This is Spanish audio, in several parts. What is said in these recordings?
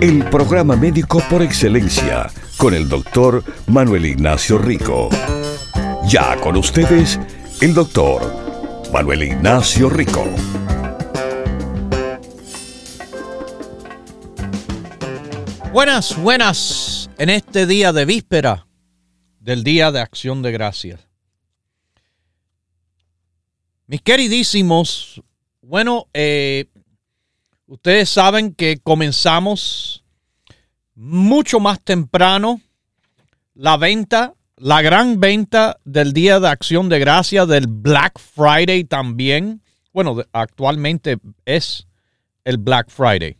El programa médico por excelencia con el doctor Manuel Ignacio Rico. Ya con ustedes, el doctor Manuel Ignacio Rico. Buenas, buenas, en este día de víspera del Día de Acción de Gracias. Mis queridísimos, bueno, eh, ustedes saben que comenzamos mucho más temprano la venta, la gran venta del Día de Acción de Gracia, del Black Friday también. Bueno, actualmente es el Black Friday,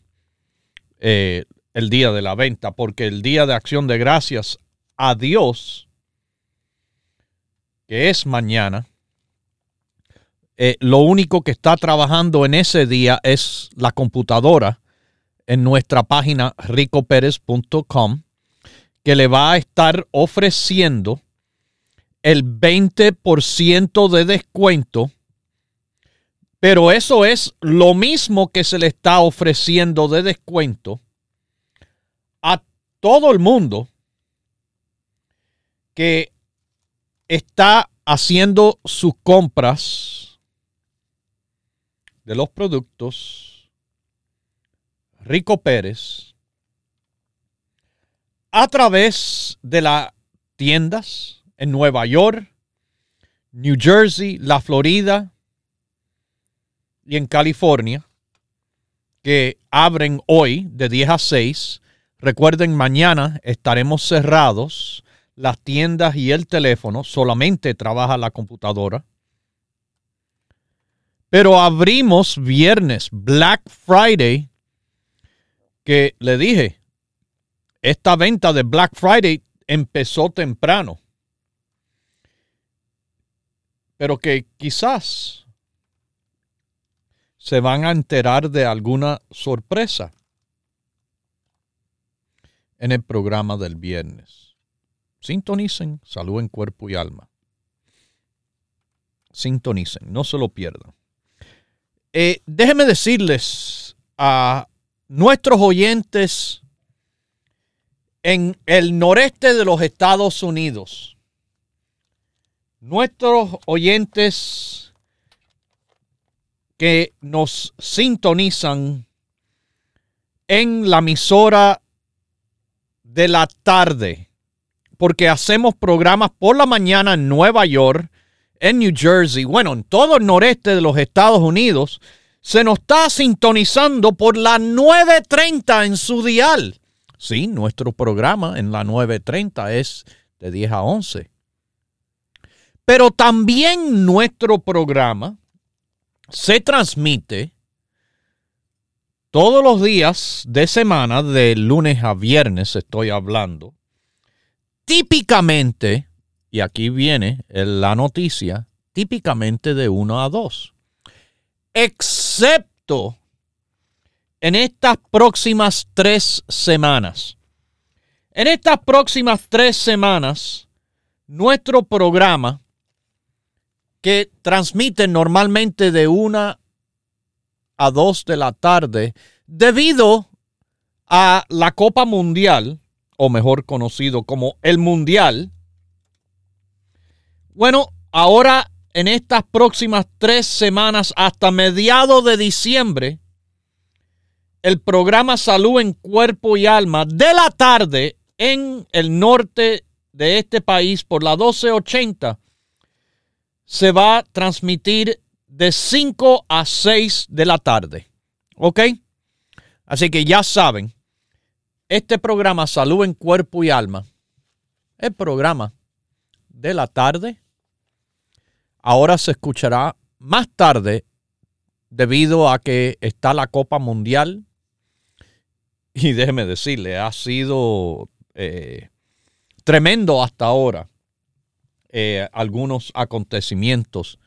eh, el día de la venta, porque el Día de Acción de Gracias a Dios, que es mañana, eh, lo único que está trabajando en ese día es la computadora en nuestra página ricoperez.com que le va a estar ofreciendo el 20% de descuento, pero eso es lo mismo que se le está ofreciendo de descuento a todo el mundo que está haciendo sus compras de los productos Rico Pérez a través de las tiendas en Nueva York, New Jersey, la Florida y en California que abren hoy de 10 a 6. Recuerden, mañana estaremos cerrados. Las tiendas y el teléfono solamente trabaja la computadora. Pero abrimos viernes, Black Friday, que le dije, esta venta de Black Friday empezó temprano, pero que quizás se van a enterar de alguna sorpresa en el programa del viernes. Sintonicen salud en cuerpo y alma. Sintonicen, no se lo pierdan. Eh, déjenme decirles a nuestros oyentes en el noreste de los Estados Unidos, nuestros oyentes que nos sintonizan en la emisora de la tarde, porque hacemos programas por la mañana en Nueva York, en New Jersey, bueno, en todo el noreste de los Estados Unidos, se nos está sintonizando por la 9.30 en su dial. Sí, nuestro programa en la 9.30 es de 10 a 11. Pero también nuestro programa se transmite todos los días de semana, de lunes a viernes estoy hablando. Típicamente, y aquí viene la noticia, típicamente de 1 a 2 excepto en estas próximas tres semanas. En estas próximas tres semanas, nuestro programa, que transmite normalmente de una a dos de la tarde, debido a la Copa Mundial, o mejor conocido como el Mundial, bueno, ahora en estas próximas tres semanas hasta mediados de diciembre el programa Salud en Cuerpo y Alma de la tarde en el norte de este país por la 1280 se va a transmitir de 5 a 6 de la tarde. ¿Ok? Así que ya saben, este programa Salud en Cuerpo y Alma, el programa de la tarde ahora se escuchará más tarde debido a que está la Copa Mundial. Y déjeme decirle, ha sido eh, tremendo hasta ahora eh, algunos acontecimientos.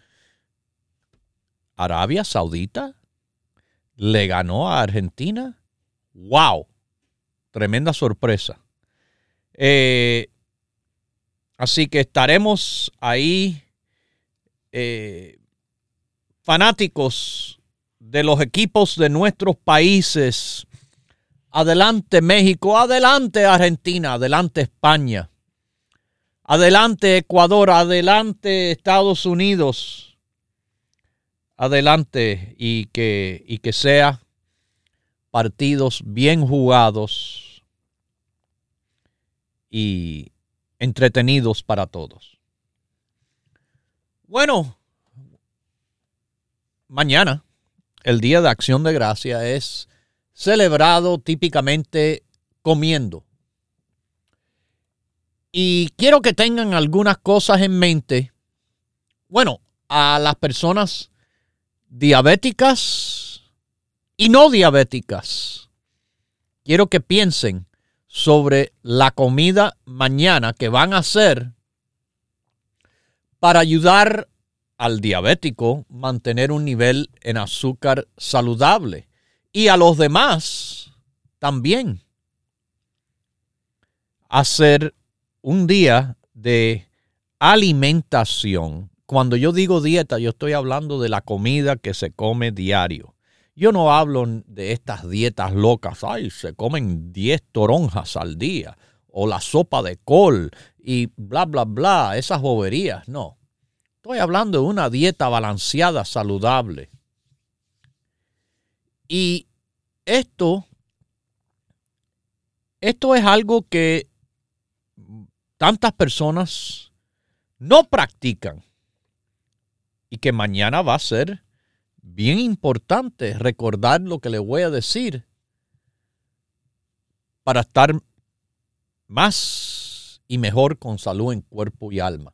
Arabia Saudita le ganó a Argentina. ¡Wow! Tremenda sorpresa. Eh, así que estaremos ahí eh, fanáticos de los equipos de nuestros países. Adelante México, adelante Argentina, adelante España, adelante Ecuador, adelante Estados Unidos, adelante y que, y que sea partidos bien jugados y entretenidos para todos. Bueno, mañana, el Día de Acción de Gracia, es celebrado típicamente comiendo. Y quiero que tengan algunas cosas en mente. Bueno, a las personas diabéticas y no diabéticas. Quiero que piensen sobre la comida mañana que van a hacer para ayudar al diabético mantener un nivel en azúcar saludable y a los demás también hacer un día de alimentación. Cuando yo digo dieta, yo estoy hablando de la comida que se come diario. Yo no hablo de estas dietas locas, ay, se comen 10 toronjas al día, o la sopa de col, y bla, bla, bla, esas boberías, no. Estoy hablando de una dieta balanceada, saludable. Y esto, esto es algo que tantas personas no practican y que mañana va a ser bien importante recordar lo que le voy a decir para estar más y mejor con salud en cuerpo y alma.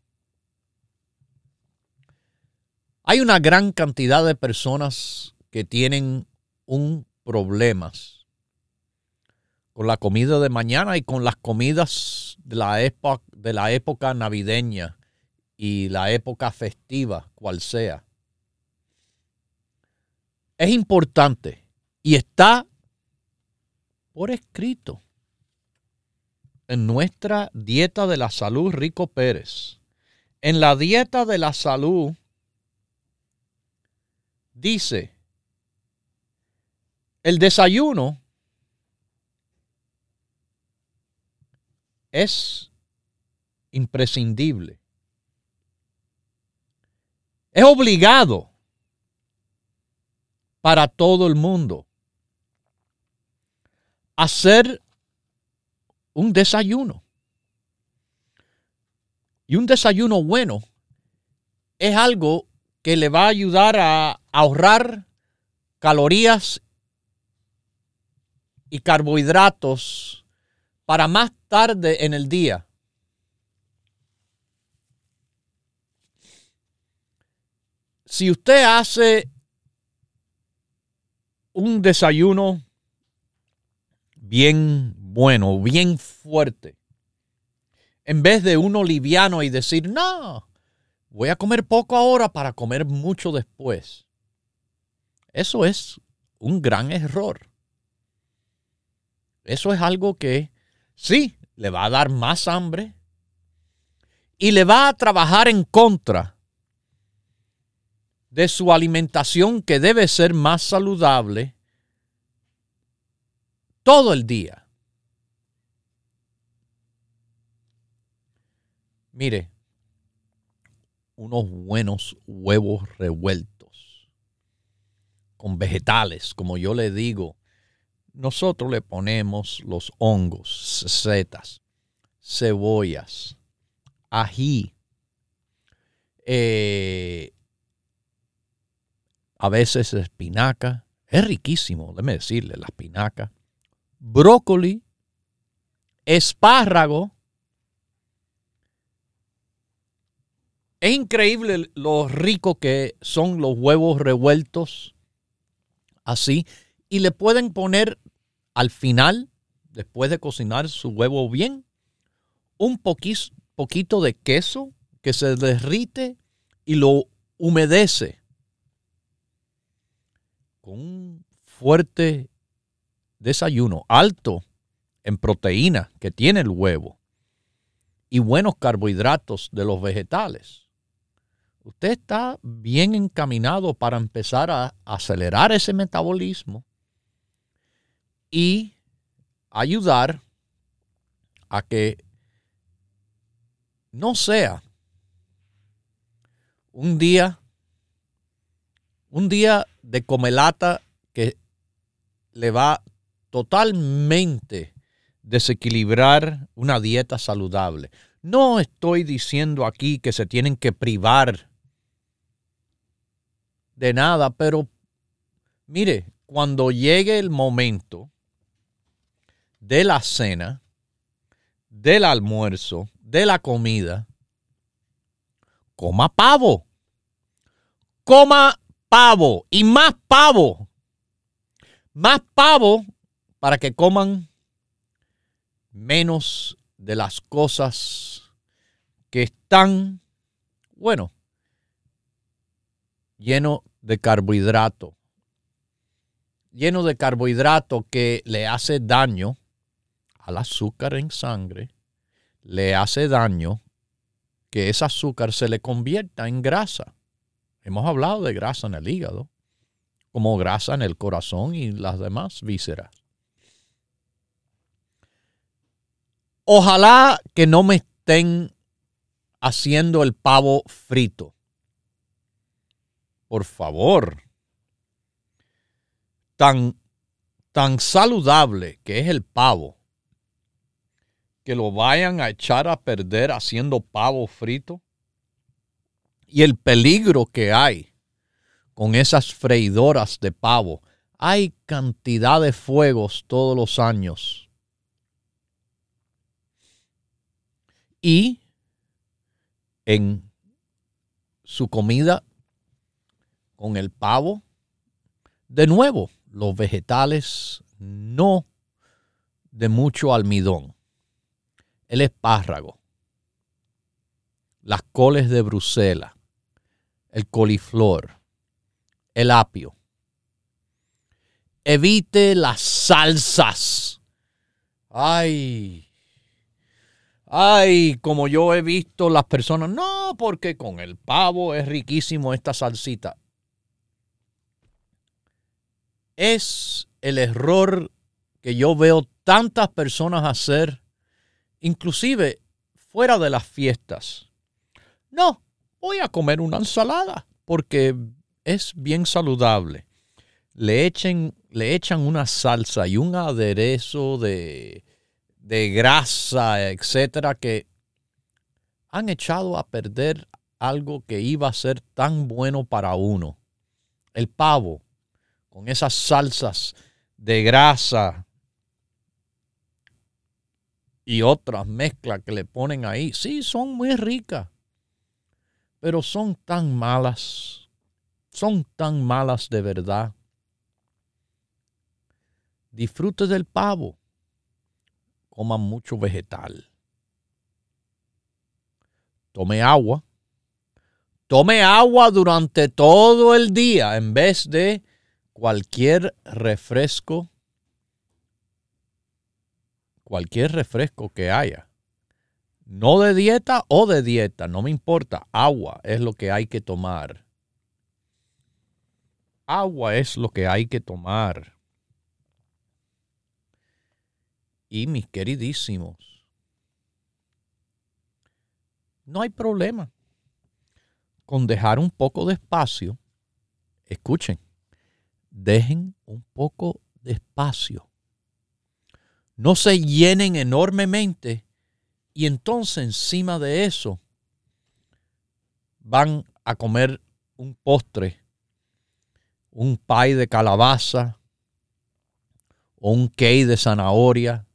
Hay una gran cantidad de personas que tienen un problemas con la comida de mañana y con las comidas de la época, de la época navideña y la época festiva, cual sea. Es importante y está por escrito en nuestra dieta de la salud Rico Pérez. En la dieta de la salud dice, el desayuno es imprescindible. Es obligado para todo el mundo hacer un desayuno. Y un desayuno bueno es algo que le va a ayudar a ahorrar calorías y carbohidratos para más tarde en el día. Si usted hace un desayuno bien bueno, bien fuerte, en vez de uno liviano y decir, no, voy a comer poco ahora para comer mucho después. Eso es un gran error. Eso es algo que sí, le va a dar más hambre y le va a trabajar en contra de su alimentación que debe ser más saludable todo el día. Mire, unos buenos huevos revueltos con vegetales, como yo le digo. Nosotros le ponemos los hongos, setas, cebollas, ají, eh, a veces espinaca. Es riquísimo, déjeme decirle, la espinaca. Brócoli, espárrago, Es increíble lo rico que son los huevos revueltos así. Y le pueden poner al final, después de cocinar su huevo bien, un poquito de queso que se derrite y lo humedece con un fuerte desayuno alto en proteína que tiene el huevo y buenos carbohidratos de los vegetales, usted está bien encaminado para empezar a acelerar ese metabolismo y ayudar a que no sea un día, un día de comelata que le va totalmente desequilibrar una dieta saludable. No estoy diciendo aquí que se tienen que privar de nada, pero mire, cuando llegue el momento de la cena, del almuerzo, de la comida, coma pavo. Coma pavo y más pavo. Más pavo para que coman menos de las cosas que están, bueno, lleno de carbohidrato. Lleno de carbohidrato que le hace daño al azúcar en sangre, le hace daño que ese azúcar se le convierta en grasa. Hemos hablado de grasa en el hígado, como grasa en el corazón y las demás vísceras. Ojalá que no me estén haciendo el pavo frito. Por favor. Tan, tan saludable que es el pavo que lo vayan a echar a perder haciendo pavo frito y el peligro que hay con esas freidoras de pavo. Hay cantidad de fuegos todos los años. Y en su comida con el pavo, de nuevo, los vegetales no de mucho almidón el espárrago, las coles de Bruselas, el coliflor, el apio. Evite las salsas. Ay, ay, como yo he visto las personas, no, porque con el pavo es riquísimo esta salsita. Es el error que yo veo tantas personas hacer inclusive fuera de las fiestas. No, voy a comer una ensalada porque es bien saludable. Le, echen, le echan una salsa y un aderezo de, de grasa, etcétera, que han echado a perder algo que iba a ser tan bueno para uno. El pavo, con esas salsas de grasa, y otras mezclas que le ponen ahí, sí, son muy ricas, pero son tan malas, son tan malas de verdad. Disfrute del pavo, coma mucho vegetal. Tome agua. Tome agua durante todo el día en vez de cualquier refresco cualquier refresco que haya. No de dieta o de dieta, no me importa. Agua es lo que hay que tomar. Agua es lo que hay que tomar. Y mis queridísimos, no hay problema con dejar un poco de espacio. Escuchen, dejen un poco de espacio no se llenen enormemente y entonces encima de eso van a comer un postre, un pie de calabaza o un cake de zanahoria,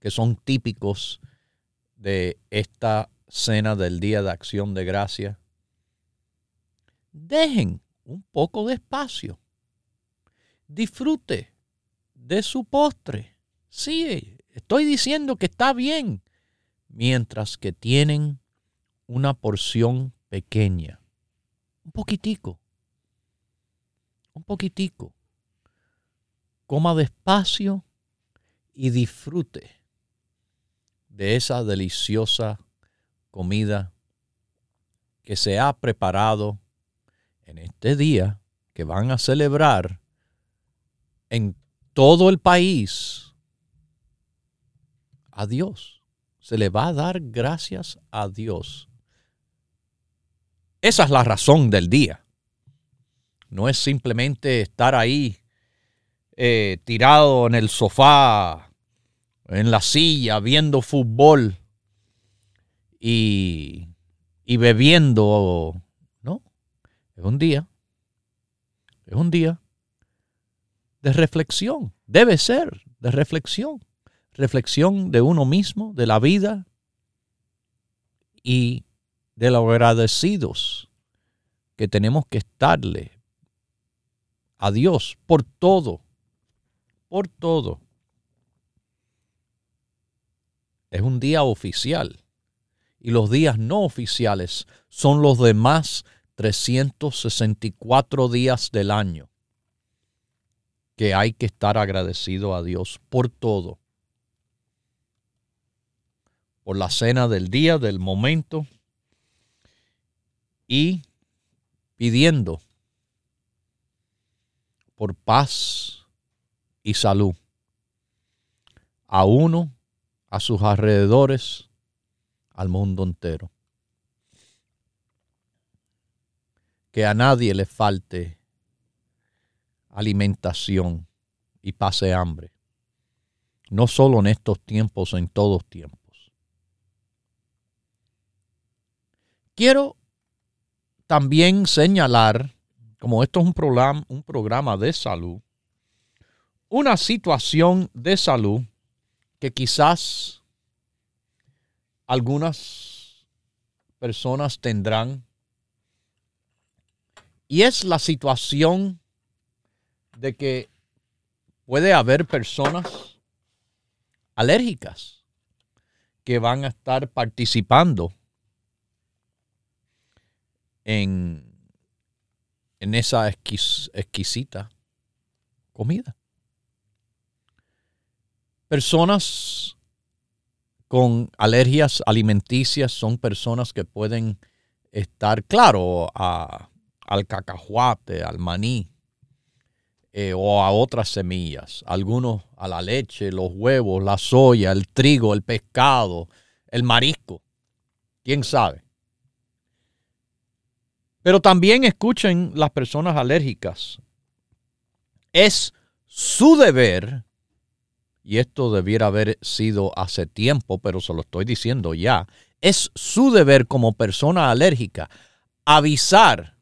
que son típicos de esta cena del Día de Acción de Gracia. Dejen un poco de espacio. Disfrute de su postre. Sí, estoy diciendo que está bien. mientras que tienen una porción pequeña. Un poquitico. Un poquitico. Coma despacio y disfrute de esa deliciosa comida que se ha preparado en este día que van a celebrar en todo el país a Dios. Se le va a dar gracias a Dios. Esa es la razón del día. No es simplemente estar ahí eh, tirado en el sofá, en la silla, viendo fútbol y, y bebiendo. No, es un día. Es un día de reflexión. Debe ser de reflexión. Reflexión de uno mismo, de la vida y de los agradecidos que tenemos que estarle a Dios por todo, por todo. Es un día oficial y los días no oficiales son los demás 364 días del año que hay que estar agradecido a Dios por todo. Por la cena del día, del momento y pidiendo por paz y salud a uno, a sus alrededores, al mundo entero. Que a nadie le falte alimentación y pase hambre. No solo en estos tiempos, en todos tiempos. Quiero también señalar, como esto es un programa, un programa de salud, una situación de salud que quizás algunas personas tendrán. Y es la situación de que puede haber personas alérgicas que van a estar participando en, en esa exquisita comida. Personas con alergias alimenticias son personas que pueden estar, claro, al cacahuate, al maní, eh, o a otras semillas, algunos a la leche, los huevos, la soya, el trigo, el pescado, el marisco, quién sabe. Pero también escuchen las personas alérgicas. Es su deber, y esto debiera haber sido hace tiempo, pero se lo estoy diciendo ya, es su deber como persona alérgica avisar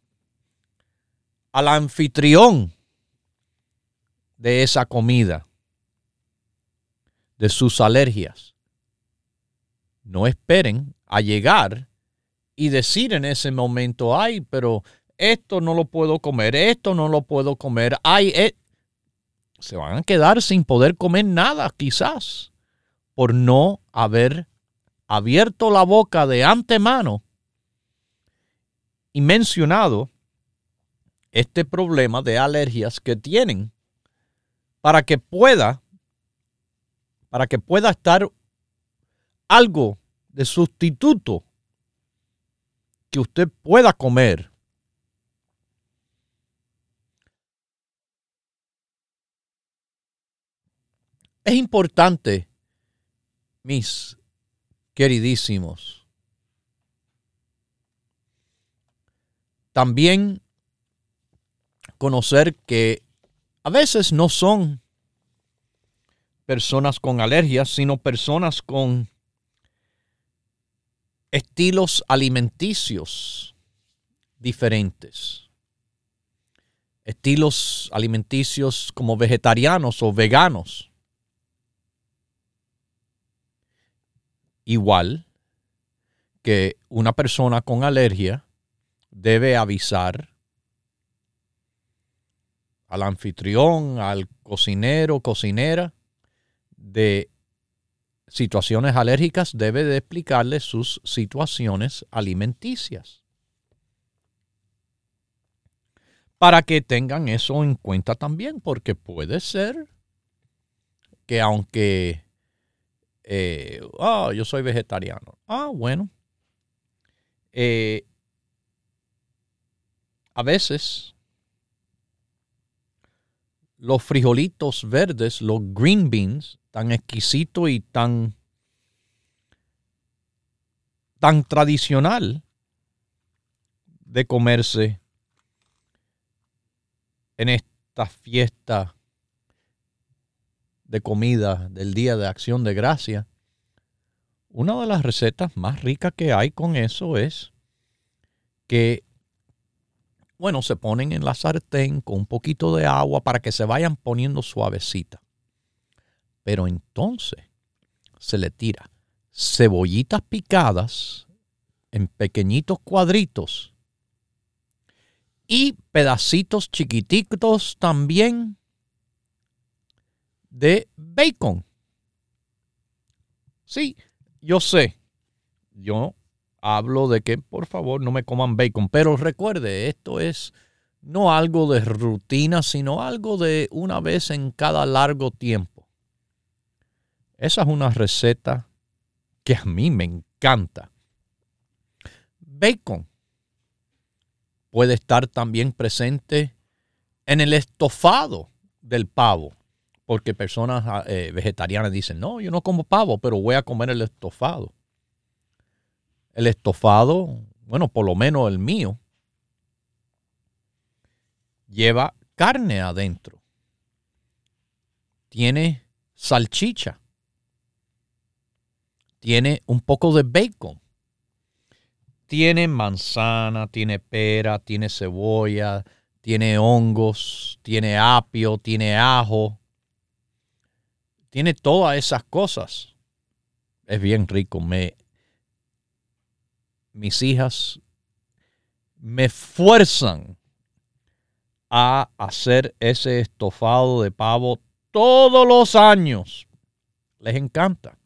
al anfitrión de esa comida, de sus alergias. No esperen a llegar y decir en ese momento, ay, pero esto no lo puedo comer, esto no lo puedo comer, ay, eh". se van a quedar sin poder comer nada quizás por no haber abierto la boca de antemano y mencionado este problema de alergias que tienen para que pueda, para que pueda estar algo de sustituto que usted pueda comer. Es importante, mis queridísimos, también conocer que a veces no son personas con alergias, sino personas con estilos alimenticios diferentes. Estilos alimenticios como vegetarianos o veganos. Igual que una persona con alergia debe avisar al anfitrión, al cocinero, cocinera, de situaciones alérgicas, debe de explicarle sus situaciones alimenticias. Para que tengan eso en cuenta también, porque puede ser que aunque eh, ah, yo soy vegetariano. Ah, bueno. Eh, a veces los frijolitos verdes, los green beans, tan exquisito y tan, tan tradicional de comerse en esta fiesta de comida del Día de Acción de Gracia, una de las recetas más ricas que hay con eso es que bueno, se ponen en la sartén con un poquito de agua para que se vayan poniendo suavecita. Pero entonces se le tira cebollitas picadas en pequeñitos cuadritos y pedacitos chiquititos también de bacon. Sí, yo sé, yo hablo de que por favor no me coman bacon, pero recuerde, esto es no algo de rutina, sino algo de una vez en cada largo tiempo. Esa es una receta que a mí me encanta. Bacon puede estar también presente en el estofado del pavo, porque personas ah, eh, vegetarianas dicen, no, yo no como pavo, pero voy a comer el estofado el estofado, bueno, por lo menos el mío, lleva carne adentro. Tiene salchicha. Tiene un poco de bacon. Tiene manzana, tiene pera, tiene cebolla, tiene hongos, tiene apio, tiene ajo. Tiene todas esas cosas. Es bien rico. Me mis hijas me fuerzan a hacer ese estofado de pavo todos los años. Les encanta.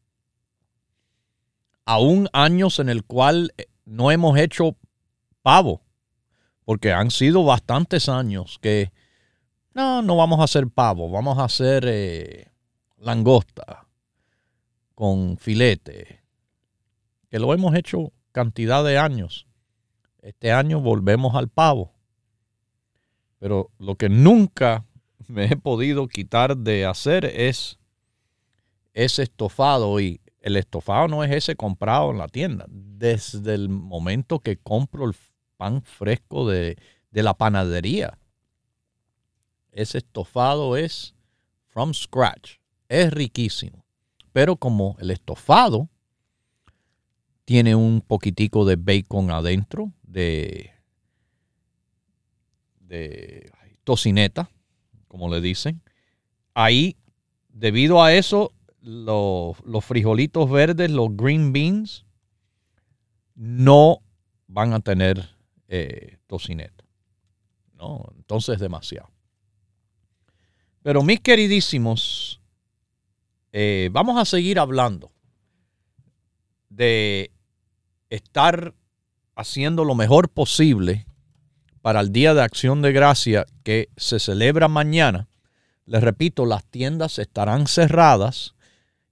Aún años en el cual eh, no hemos hecho pavo, porque han sido bastantes años que no, no vamos a hacer pavo, vamos a hacer eh, langosta con filete, que lo hemos hecho cantidad de años. Este año volvemos al pavo. Pero lo que nunca me he podido quitar de hacer es ese estofado. Y el estofado no es ese comprado en la tienda. Desde el momento que compro el pan fresco de, de la panadería. Ese estofado es from scratch. Es riquísimo. Pero como el estofado tiene un poquitico de bacon adentro, de, de tocineta, como le dicen. Ahí, debido a eso, los, frijolitos verdes, los green beans, no van a tener eh, tocineta. ¿no? Entonces, demasiado. Pero mis queridísimos, eh, vamos a seguir hablando de estar haciendo lo mejor posible para el Día de Acción de Gracia que se celebra mañana. Les repito, las tiendas estarán cerradas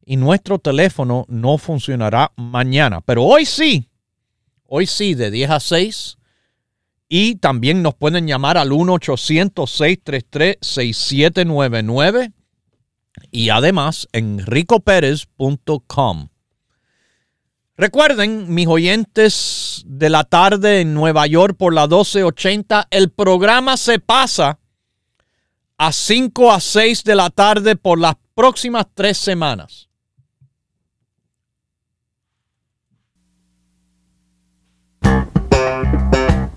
y nuestro teléfono no funcionará mañana. Pero hoy sí, hoy sí, de 10 a 6. Y también nos pueden llamar al 1-800-633-6799 y además en ricopérez.com. Recuerden, mis oyentes de la tarde en Nueva York por la 1280, el programa se pasa a 5 a 6 de la tarde por las próximas tres semanas.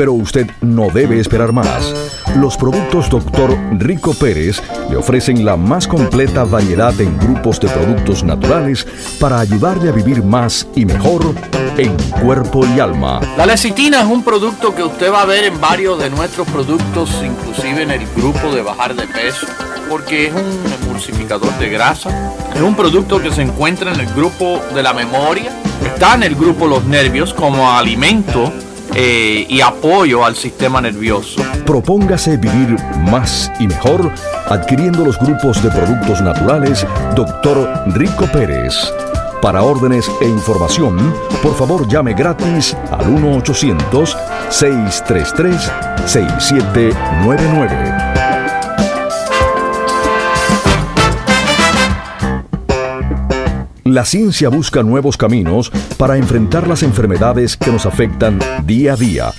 pero usted no debe esperar más. Los productos Dr. Rico Pérez le ofrecen la más completa variedad en grupos de productos naturales para ayudarle a vivir más y mejor en cuerpo y alma. La lecitina es un producto que usted va a ver en varios de nuestros productos, inclusive en el grupo de bajar de peso, porque es un emulsificador de grasa. Es un producto que se encuentra en el grupo de la memoria, está en el grupo los nervios como alimento eh, y apoyo al sistema nervioso. Propóngase vivir más y mejor adquiriendo los grupos de productos naturales Dr. Rico Pérez. Para órdenes e información, por favor llame gratis al 1-800-633-6799. La ciencia busca nuevos caminos para enfrentar las enfermedades que nos afectan día a día.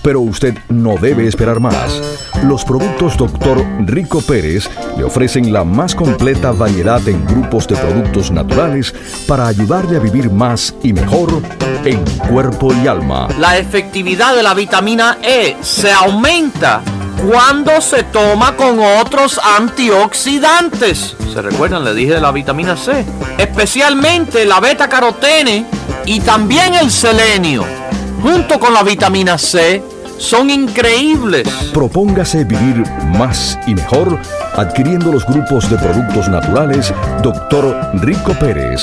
Pero usted no debe esperar más. Los productos Dr. Rico Pérez le ofrecen la más completa variedad en grupos de productos naturales para ayudarle a vivir más y mejor en cuerpo y alma. La efectividad de la vitamina E se aumenta cuando se toma con otros antioxidantes. ¿Se recuerdan? Le dije de la vitamina C. Especialmente la beta carotene y también el selenio. Junto con la vitamina C son increíbles. Propóngase vivir más y mejor adquiriendo los grupos de productos naturales Dr. Rico Pérez.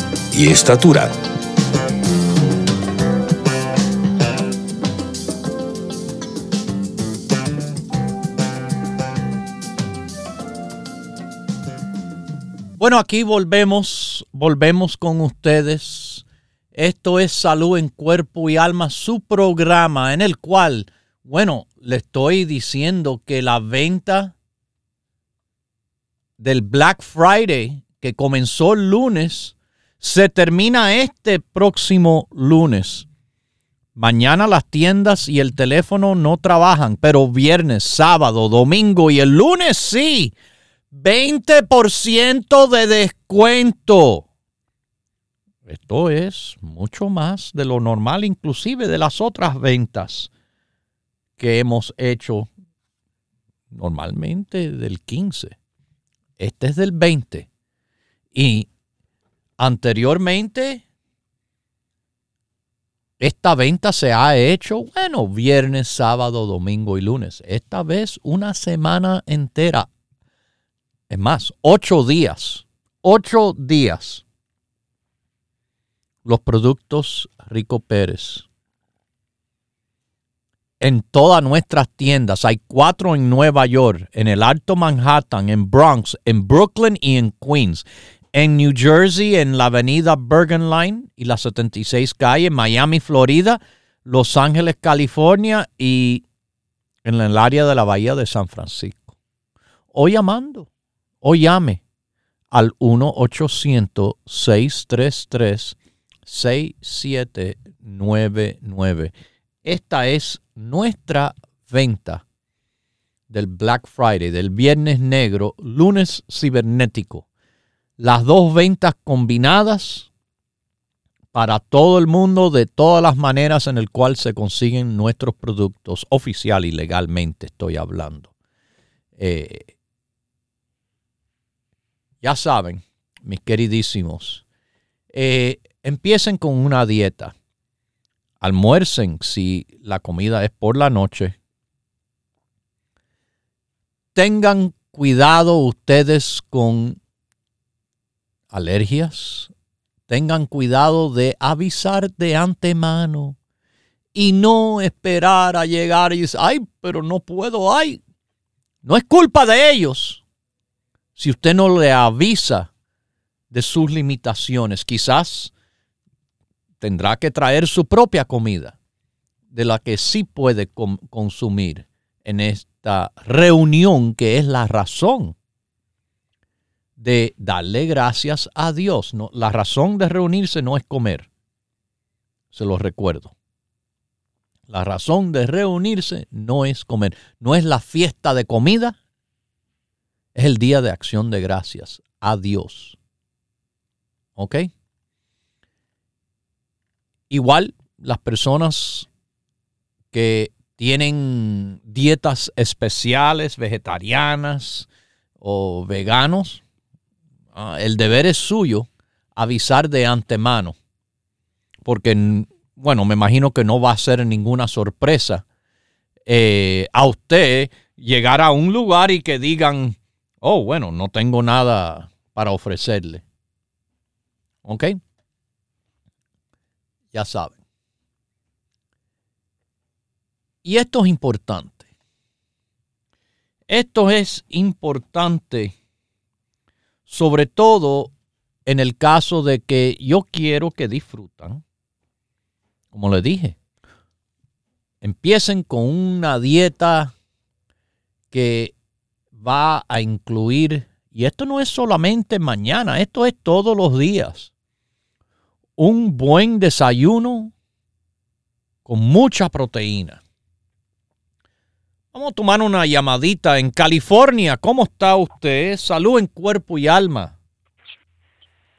y estatura. Bueno, aquí volvemos, volvemos con ustedes. Esto es Salud en Cuerpo y Alma, su programa en el cual, bueno, le estoy diciendo que la venta del Black Friday que comenzó el lunes se termina este próximo lunes. Mañana las tiendas y el teléfono no trabajan, pero viernes, sábado, domingo y el lunes sí. 20% de descuento. Esto es mucho más de lo normal, inclusive de las otras ventas que hemos hecho normalmente del 15. Este es del 20. Y anteriormente, esta venta se ha hecho, bueno, viernes, sábado, domingo y lunes. Esta vez una semana entera es más, ocho días, ocho días. Los productos Rico Pérez. En todas nuestras tiendas, hay cuatro en Nueva York, en el Alto Manhattan, en Bronx, en Brooklyn y en Queens. En New Jersey, en la avenida Bergen Line y la 76 calle, Miami, Florida, Los Ángeles, California y en el área de la Bahía de San Francisco. Hoy llamando o llame al 1-800-633-6799. Esta es nuestra venta del Black Friday, del Viernes Negro, lunes cibernético. Las dos ventas combinadas para todo el mundo de todas las maneras en el cual se consiguen nuestros productos oficial y legalmente estoy hablando. Eh, ya saben, mis queridísimos, eh, empiecen con una dieta. Almuercen si la comida es por la noche. Tengan cuidado ustedes con alergias. Tengan cuidado de avisar de antemano y no esperar a llegar y decir, ay, pero no puedo, ay. No es culpa de ellos si usted no le avisa de sus limitaciones, quizás tendrá que traer su propia comida, de la que sí puede consumir en esta reunión que es la razón de darle gracias a Dios. No, la razón de reunirse no es comer, se lo recuerdo. La razón de reunirse no es comer, no es la fiesta de comida, es el día de acción de gracias a Dios. ¿Ok? Igual las personas que tienen dietas especiales, vegetarianas o veganos, ah, el deber es suyo avisar de antemano. Porque, bueno, me imagino que no va a ser ninguna sorpresa eh, a usted llegar a un lugar y que digan, oh, bueno, no tengo nada para ofrecerle. ¿Ok? Ya saben. Y esto es importante. Esto es importante sobre todo en el caso de que yo quiero que disfrutan. Como les dije, empiecen con una dieta que va a incluir, y esto no es solamente mañana, esto es todos los días, un buen desayuno con mucha proteína. Vamos a tomar una llamadita en California. ¿Cómo está usted? Salud en cuerpo y alma.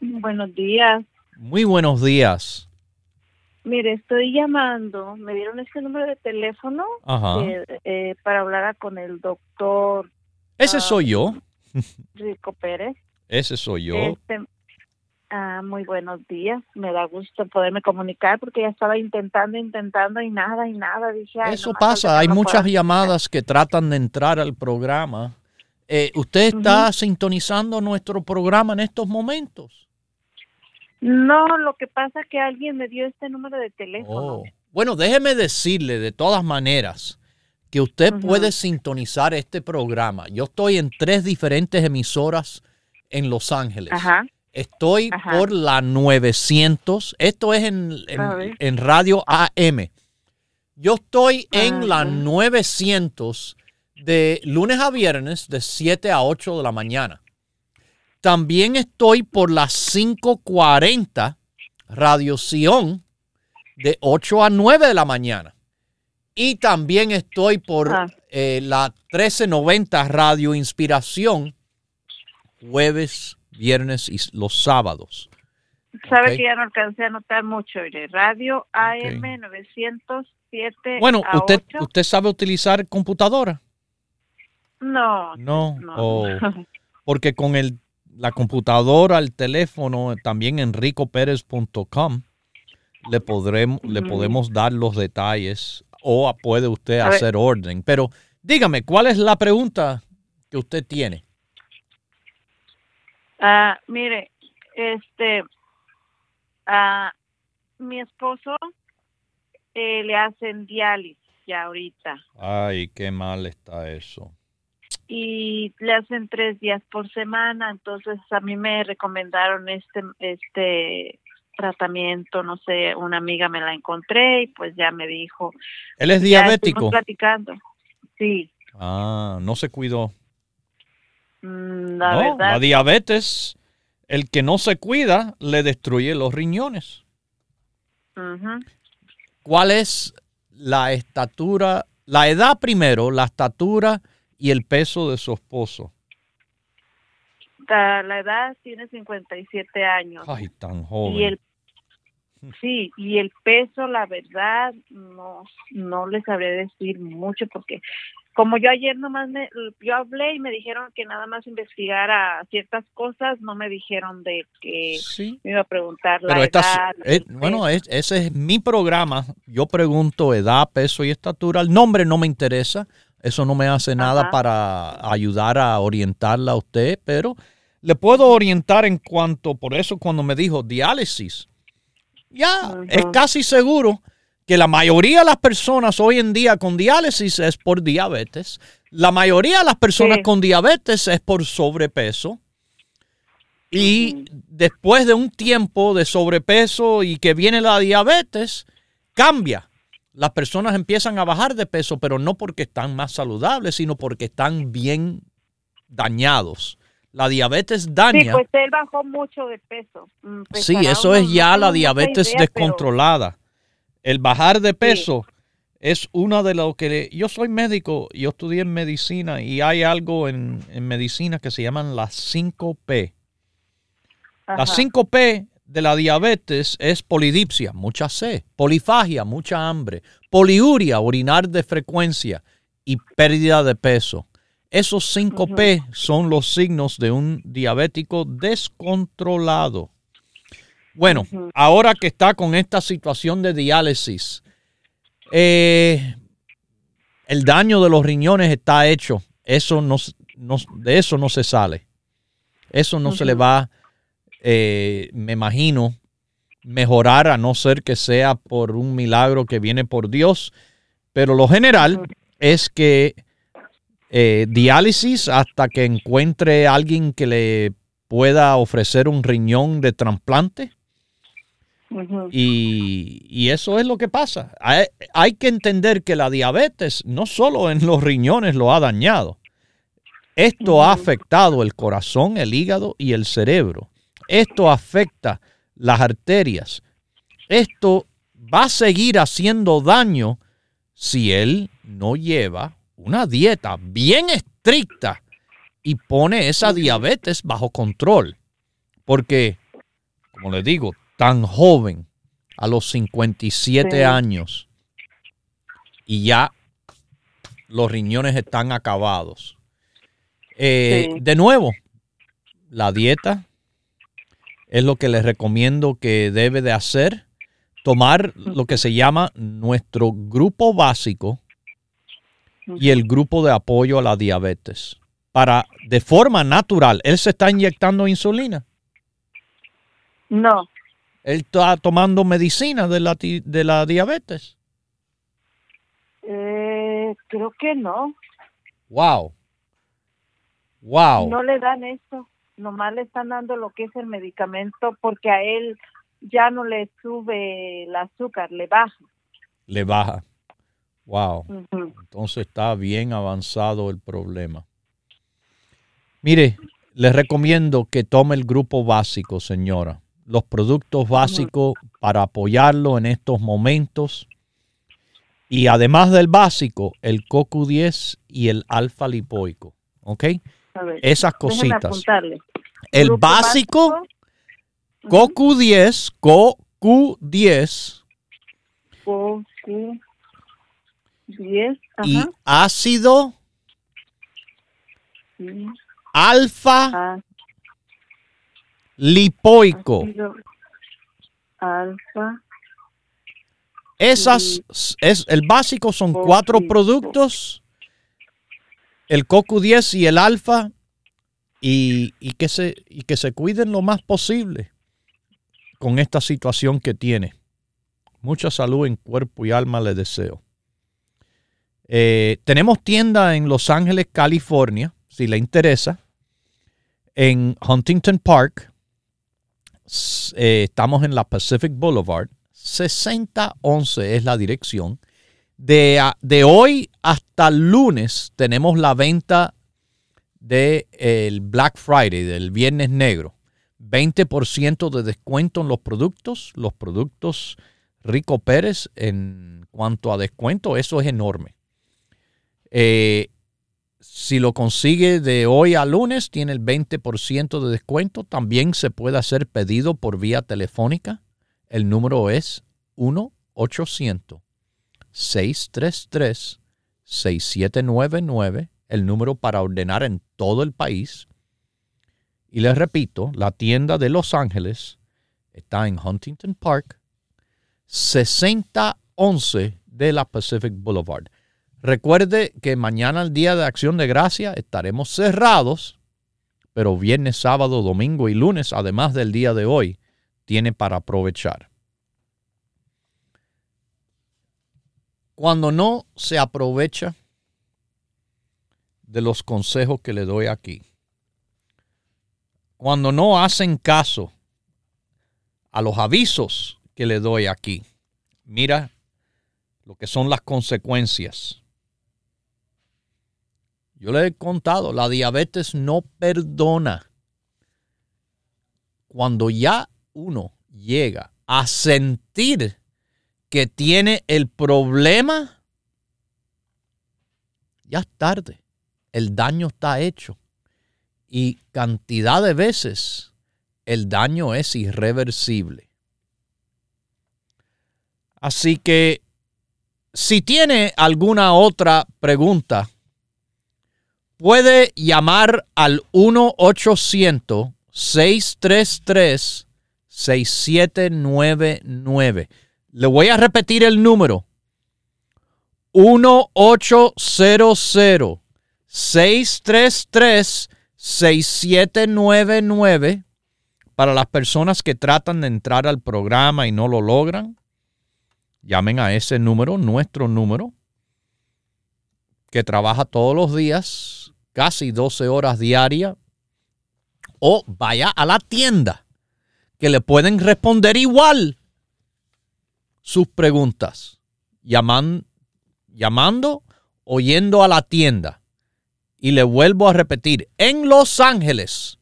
Buenos días. Muy buenos días. Mire, estoy llamando, me dieron este número de teléfono eh, eh, para hablar con el doctor ese ah, soy yo. Rico Pérez. Ese soy yo. Este, ah, muy buenos días. Me da gusto poderme comunicar porque ya estaba intentando, intentando y nada, y nada. Dije, Eso pasa. Hay muchas llamadas que tratan de entrar al programa. Eh, ¿Usted está sintonizando nuestro programa en estos momentos? No, lo que pasa es que alguien me dio este número de teléfono. Oh. Bueno, déjeme decirle de todas maneras que usted puede sintonizar este programa. Yo estoy en tres diferentes emisoras en Los Ángeles. Estoy por la 900. Esto es en, radio AM. Yo estoy en la 900 de lunes a viernes de 7 a 8 de la mañana. También estoy por la 540 Radio Sion de 8 a 9 de la mañana. Y también estoy por ah. eh, la 1390 Radio Inspiración, jueves, viernes y los sábados. Sabe que ya no alcancé a notar mucho. Radio AM 907. Bueno, usted, ¿usted sabe utilizar computadora? No. No. Oh. porque con el, la computadora, el teléfono, también en ricopérez.com, le, podremos, le podemos dar los detalles o puede usted hacer orden. Pero dígame, ¿cuál es la pregunta que usted tiene? Ah, mire, este, ah, mi esposo eh, le hacen diálisis ya ahorita. Ay, qué mal está eso. Y le hacen tres días por semana, entonces a mí me recomendaron este, este tratamiento, no sé, una amiga me la encontré y pues ya me dijo. ¿Él es diabético? platicando. Sí. Ah, no se cuidó. Mm, la no, la diabetes, el que no se cuida, le destruye los riñones. ¿Cuál es la estatura, la edad primero, la estatura y el peso de su esposo? La edad tiene 57 años. Ay, tan joven. Y el Sí, y el peso, la verdad, no, no les sabré decir mucho porque como yo ayer nomás me, yo hablé y me dijeron que nada más investigara ciertas cosas, no me dijeron de que me iba a preguntar la edad. Eh, bueno, ese es mi programa. Yo pregunto edad, peso y estatura. El nombre no me interesa. Eso no me hace nada para ayudar a orientarla a usted, pero le puedo orientar en cuanto, por eso cuando me dijo diálisis, ya es casi seguro que la mayoría de las personas hoy en día con diálisis es por diabetes. La mayoría de las personas con diabetes es por sobrepeso. Y después de un tiempo de sobrepeso y que viene la diabetes, cambia. Las personas empiezan a bajar de peso, pero no porque están más saludables, sino porque están bien dañados. La diabetes daña. Sí, pues él bajó mucho de peso. Mm, pues sí, eso es ya la diabetes descontrolada. El bajar de peso es una de lo que... yo soy médico, yo estudié en medicina y hay algo en, medicina que se llaman las 5P. Las 5P de la diabetes es polidipsia, mucha sed, polifagia, mucha hambre, poliuria, orinar de frecuencia y pérdida de peso. Esos 5P son los signos de un diabético descontrolado. Bueno, ahora que está con esta situación de diálisis, eh, el daño de los riñones está hecho. Eso no, de eso no se sale. Eso no se le va, eh, me imagino, mejorar a no ser que sea por un milagro que viene por Dios. Pero lo general es que eh, diálisis hasta que encuentre alguien que le pueda ofrecer un riñón de trasplante. Y, eso es lo que pasa. Hay, que entender que la diabetes no solo en los riñones lo ha dañado. Esto ha afectado el corazón, el hígado y el cerebro. Esto afecta las arterias. Esto va a seguir haciendo daño si él no lleva una dieta bien estricta y pone esa diabetes bajo control. Porque, como le digo, tan joven, a los 57 años, y ya los riñones están acabados. Eh, de nuevo, la dieta. Es lo que les recomiendo que debe de hacer. Tomar lo que se llama nuestro grupo básico y el grupo de apoyo a la diabetes. Para, de forma natural, ¿él se está inyectando insulina? No. ¿Él está tomando medicina de la, de la diabetes? Eh, creo que no. Wow. Wow. No le dan esto, nomás le están dando lo que es el medicamento porque a él ya no le sube el azúcar, le baja. Le baja. Wow. Entonces está bien avanzado el problema. Mire, le recomiendo que tome el grupo básico, señora. Los productos básicos para apoyarlo en estos momentos. Y además del básico, el CoQ10 y el alfa lipoico. ¿Ok? Esas cositas. El básico, CoQ10, CoQ10. CoQ10. Y ácido alfa ah. Lipoico. alfa. Esas, es, el básico son cuatro productos el CoQ10 y el alfa y, que se, y que se cuiden lo más posible con esta situación que tiene. Mucha salud en cuerpo y alma le deseo. Eh, tenemos tienda en Los Ángeles, California, si le interesa. En Huntington Park, eh, estamos en la Pacific Boulevard. 6011 es la dirección. De, hoy hasta lunes tenemos la venta del Black Friday, del Viernes Negro. 20% de descuento en los productos. Los productos Rico Pérez en cuanto a descuento, eso es enorme. Eh, si lo consigue de hoy a lunes, tiene el 20% de descuento. También se puede hacer pedido por vía telefónica. El número es 1 800 633-6799, el número para ordenar en todo el país. Y les repito, la tienda de Los Ángeles está en Huntington Park, 6011 de la Pacific Boulevard. Recuerde que mañana, el día de Acción de Gracia, estaremos cerrados, pero viernes, sábado, domingo y lunes, además del día de hoy, tiene para aprovechar. Cuando no se aprovecha de los consejos que le doy aquí, cuando no hacen caso a los avisos que le doy aquí, mira lo que son las consecuencias. Yo le he contado, la diabetes no perdona. Cuando ya uno llega a sentir que tiene el problema, ya es tarde. El daño está hecho. Y cantidad de veces el daño es irreversible. Así que si tiene alguna otra pregunta, puede llamar al 1-800-633-6799. Le voy a repetir el número. 1-800-633-6799 para las personas que tratan de entrar al programa y no lo logran. Llamen a ese número, nuestro número, que trabaja todos los días, casi 12 horas diarias. O vaya a la tienda, que le pueden responder igual sus preguntas, llamando o yendo a la tienda. Y le vuelvo a repetir, en Los Ángeles,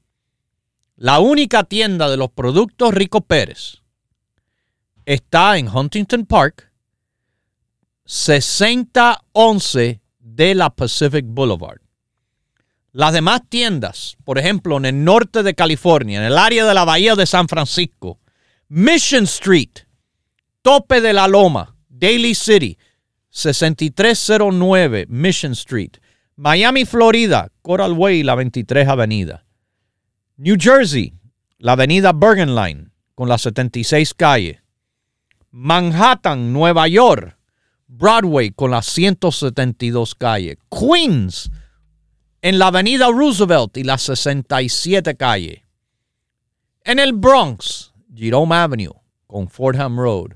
la única tienda de los productos Rico Pérez está en Huntington Park, 6011 de la Pacific Boulevard. Las demás tiendas, por ejemplo, en el norte de California, en el área de la Bahía de San Francisco, Mission Street, Tope de la Loma, Daly City, 6309 Mission Street, Miami, Florida, Coral Way, la 23 Avenida. New Jersey, la avenida Bergen Line con las 76 calles. Manhattan, Nueva York, Broadway con las 172 calles. Queens, en la avenida Roosevelt y las 67 calles. En el Bronx, Jerome Avenue con Fordham Road.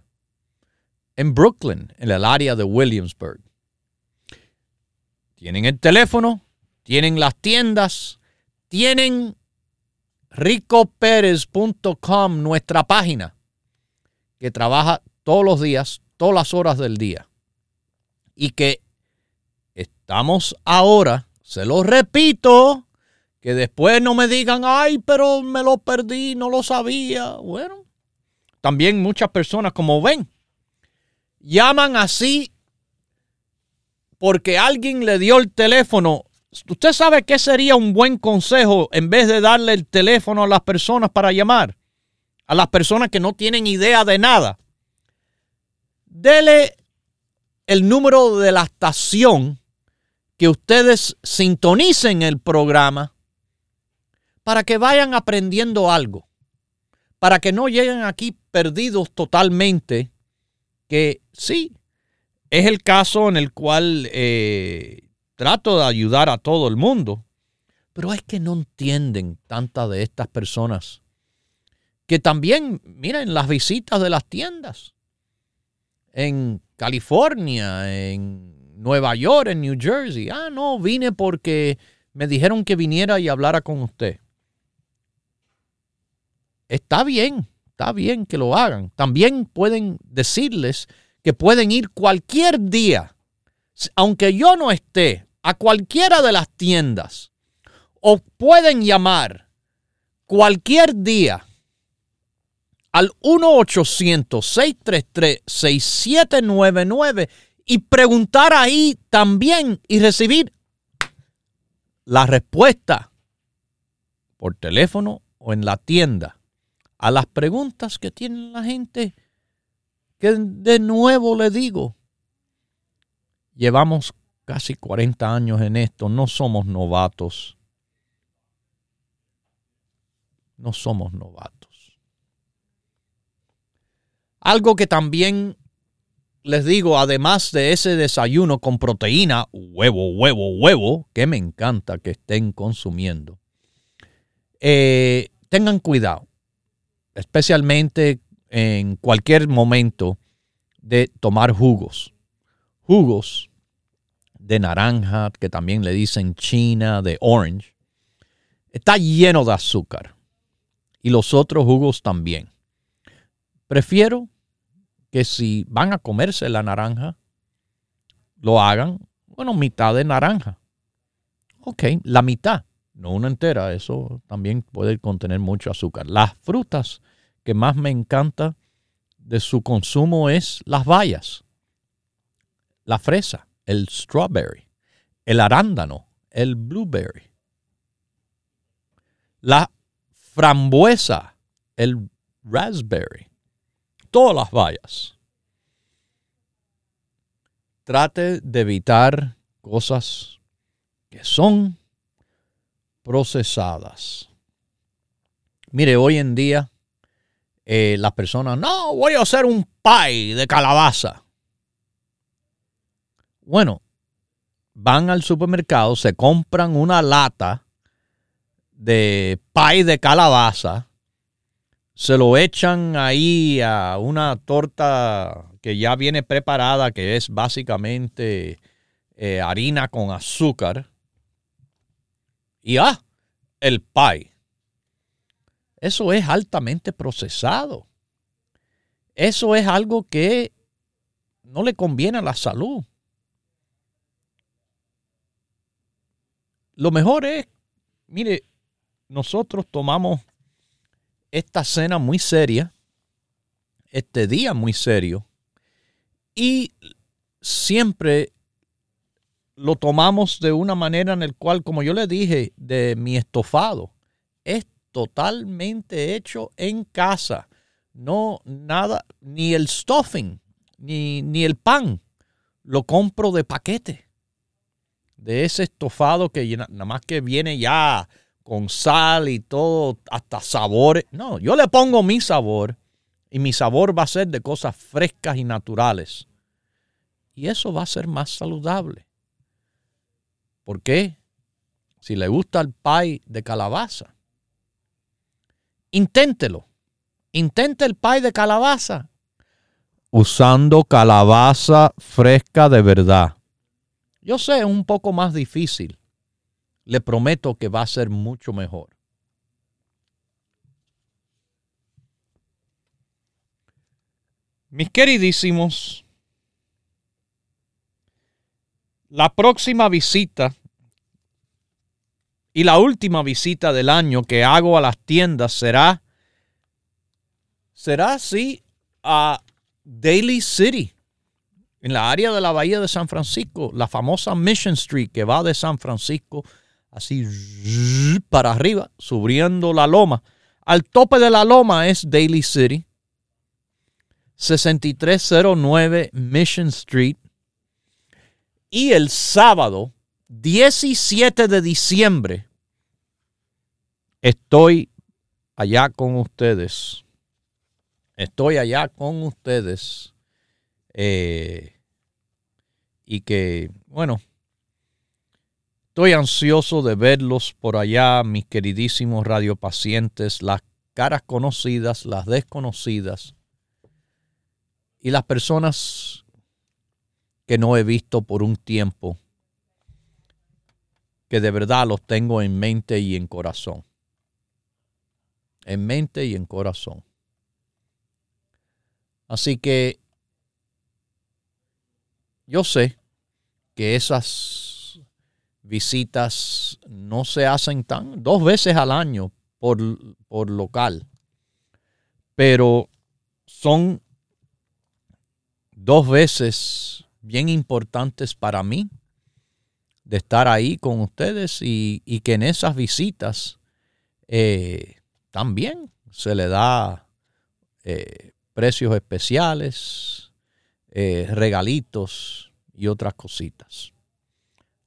En Brooklyn, en el área de Williamsburg. Tienen el teléfono, tienen las tiendas, tienen ricoperez.com, nuestra página, que trabaja todos los días, todas las horas del día. Y que estamos ahora, se lo repito, que después no me digan, ay, pero me lo perdí, no lo sabía. Bueno, también muchas personas, como ven, llaman así porque alguien le dio el teléfono ¿Usted sabe qué sería un buen consejo en vez de darle el teléfono a las personas para llamar? A las personas que no tienen idea de nada. Dele el número de la estación que ustedes sintonicen el programa para que vayan aprendiendo algo. Para que no lleguen aquí perdidos totalmente. Que sí, es el caso en el cual eh, trato de ayudar a todo el mundo, pero es que no entienden tantas de estas personas que también, miren, las visitas de las tiendas en California, en Nueva York, en New Jersey. Ah, no, vine porque me dijeron que viniera y hablara con usted. Está bien, está bien que lo hagan. También pueden decirles que pueden ir cualquier día aunque yo no esté, a cualquiera de las tiendas o pueden llamar cualquier día al 1-800-633-6799 y preguntar ahí también y recibir la respuesta por teléfono o en la tienda a las preguntas que tiene la gente que de nuevo le digo, Llevamos casi 40 años en esto, no somos novatos. No somos novatos. Algo que también les digo, además de ese desayuno con proteína, huevo, huevo, huevo, que me encanta que estén consumiendo, eh, tengan cuidado, especialmente en cualquier momento de tomar jugos jugos de naranja, que también le dicen china, de orange, está lleno de azúcar. Y los otros jugos también. Prefiero que si van a comerse la naranja, lo hagan, bueno, mitad de naranja. Ok, la mitad, no una entera, eso también puede contener mucho azúcar. Las frutas que más me encanta de su consumo es las bayas la fresa, el strawberry, el arándano, el blueberry, la frambuesa, el raspberry, todas las bayas. Trate de evitar cosas que son procesadas. Mire, hoy en día eh, las personas, no, voy a hacer un pie de calabaza. Bueno, van al supermercado, se compran una lata de pie de calabaza, se lo echan ahí a una torta que ya viene preparada, que es básicamente eh, harina con azúcar. Y ah, el pie. Eso es altamente procesado. Eso es algo que no le conviene a la salud. Lo mejor es, mire, nosotros tomamos esta cena muy seria, este día muy serio, y siempre lo tomamos de una manera en el cual, como yo le dije, de mi estofado, es totalmente hecho en casa. No, nada, ni el stuffing, ni, ni el pan, lo compro de paquete de ese estofado que nada más que viene ya con sal y todo, hasta sabores. No, yo le pongo mi sabor y mi sabor va a ser de cosas frescas y naturales. Y eso va a ser más saludable. ¿Por qué? Si le gusta el pie de calabaza, inténtelo. Intente el pie de calabaza usando calabaza fresca de verdad. Yo sé, es un poco más difícil. Le prometo que va a ser mucho mejor. Mis queridísimos, la próxima visita y la última visita del año que hago a las tiendas será, será así a Daily City, en la área de la bahía de San Francisco, la famosa Mission Street que va de San Francisco así para arriba, subiendo la loma. Al tope de la loma es Daily City, 6309 Mission Street. Y el sábado 17 de diciembre estoy allá con ustedes estoy allá con ustedes eh, y que, bueno, estoy ansioso de verlos por allá, mis queridísimos radiopacientes, las caras conocidas, las desconocidas y las personas que no he visto por un tiempo, que de verdad los tengo en mente y en corazón. En mente y en corazón. Así que yo sé que esas visitas no se hacen tan dos veces al año por, por local, pero son dos veces bien importantes para mí de estar ahí con ustedes y, que en esas visitas eh, también se le da eh, precios especiales, eh, regalitos y otras cositas.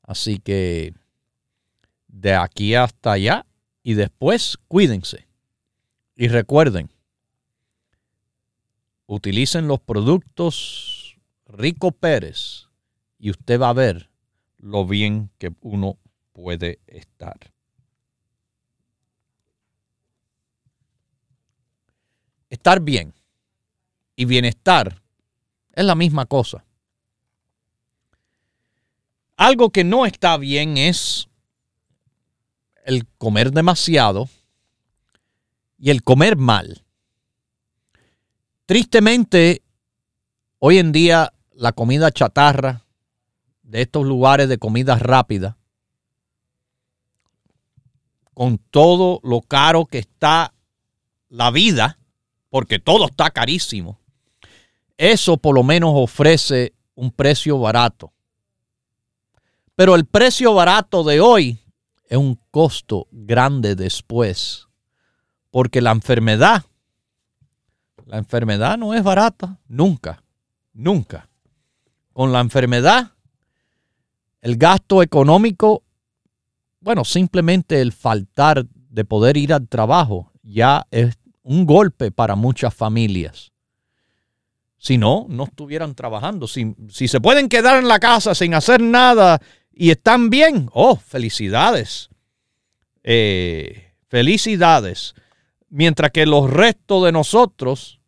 Así que de aquí hasta allá y después cuídense. Y recuerden, utilicen los productos Rico Pérez y usted va a ver lo bien que uno puede estar. Estar bien y bienestar es la misma cosa. Algo que no está bien es el comer demasiado y el comer mal. Tristemente, hoy en día la comida chatarra de estos lugares de comida rápida, con todo lo caro que está la vida, porque todo está carísimo, eso por lo menos ofrece un precio barato. Pero el precio barato de hoy es un costo grande después. Porque la enfermedad, la enfermedad no es barata, nunca, nunca. Con la enfermedad, el gasto económico, bueno, simplemente el faltar de poder ir al trabajo ya es un golpe para muchas familias. Si no, no estuvieran trabajando. Si, si se pueden quedar en la casa sin hacer nada y están bien, oh, felicidades. Eh, felicidades. Mientras que los restos de nosotros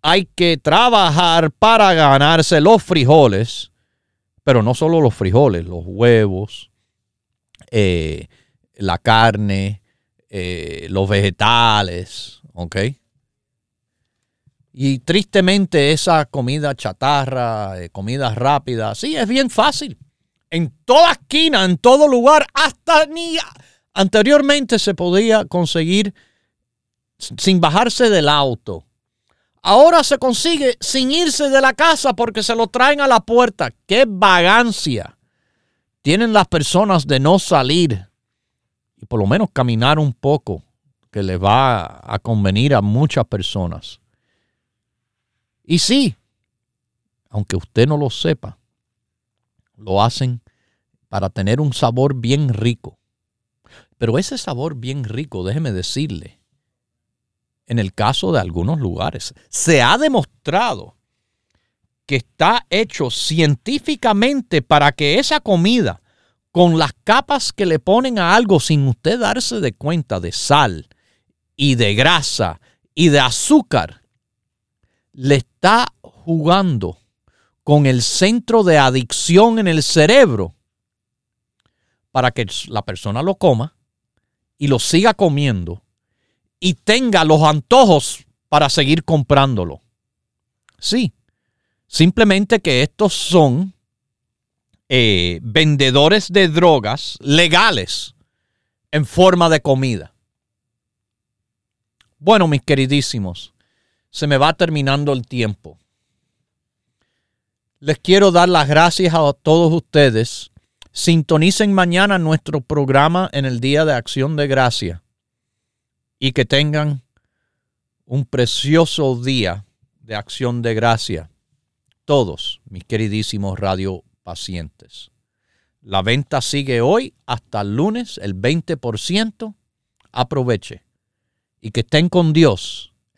hay que trabajar para ganarse los frijoles, pero no solo los frijoles, los huevos, eh, la carne, eh, los vegetales, ¿ok? Y tristemente esa comida chatarra, eh, comida rápida, sí, es bien fácil. En toda esquina, en todo lugar, hasta ni anteriormente se podía conseguir sin bajarse del auto. Ahora se consigue sin irse de la casa porque se lo traen a la puerta. ¡Qué vagancia! Tienen las personas de no salir y por lo menos caminar un poco, que les va a convenir a muchas personas. Y sí, aunque usted no lo sepa, lo hacen para tener un sabor bien rico. Pero ese sabor bien rico, déjeme decirle, en el caso de algunos lugares, se ha demostrado que está hecho científicamente para que esa comida, con las capas que le ponen a algo sin usted darse de cuenta de sal y de grasa y de azúcar, le está jugando con el centro de adicción en el cerebro para que la persona lo coma y lo siga comiendo y tenga los antojos para seguir comprándolo. Sí, simplemente que estos son eh, vendedores de drogas legales en forma de comida. Bueno, mis queridísimos, se me va terminando el tiempo. Les quiero dar las gracias a todos ustedes. Sintonicen mañana nuestro programa en el Día de Acción de Gracia y que tengan un precioso día de acción de gracia. Todos, mis queridísimos radio pacientes. La venta sigue hoy hasta el lunes, el 20%. Aproveche y que estén con Dios,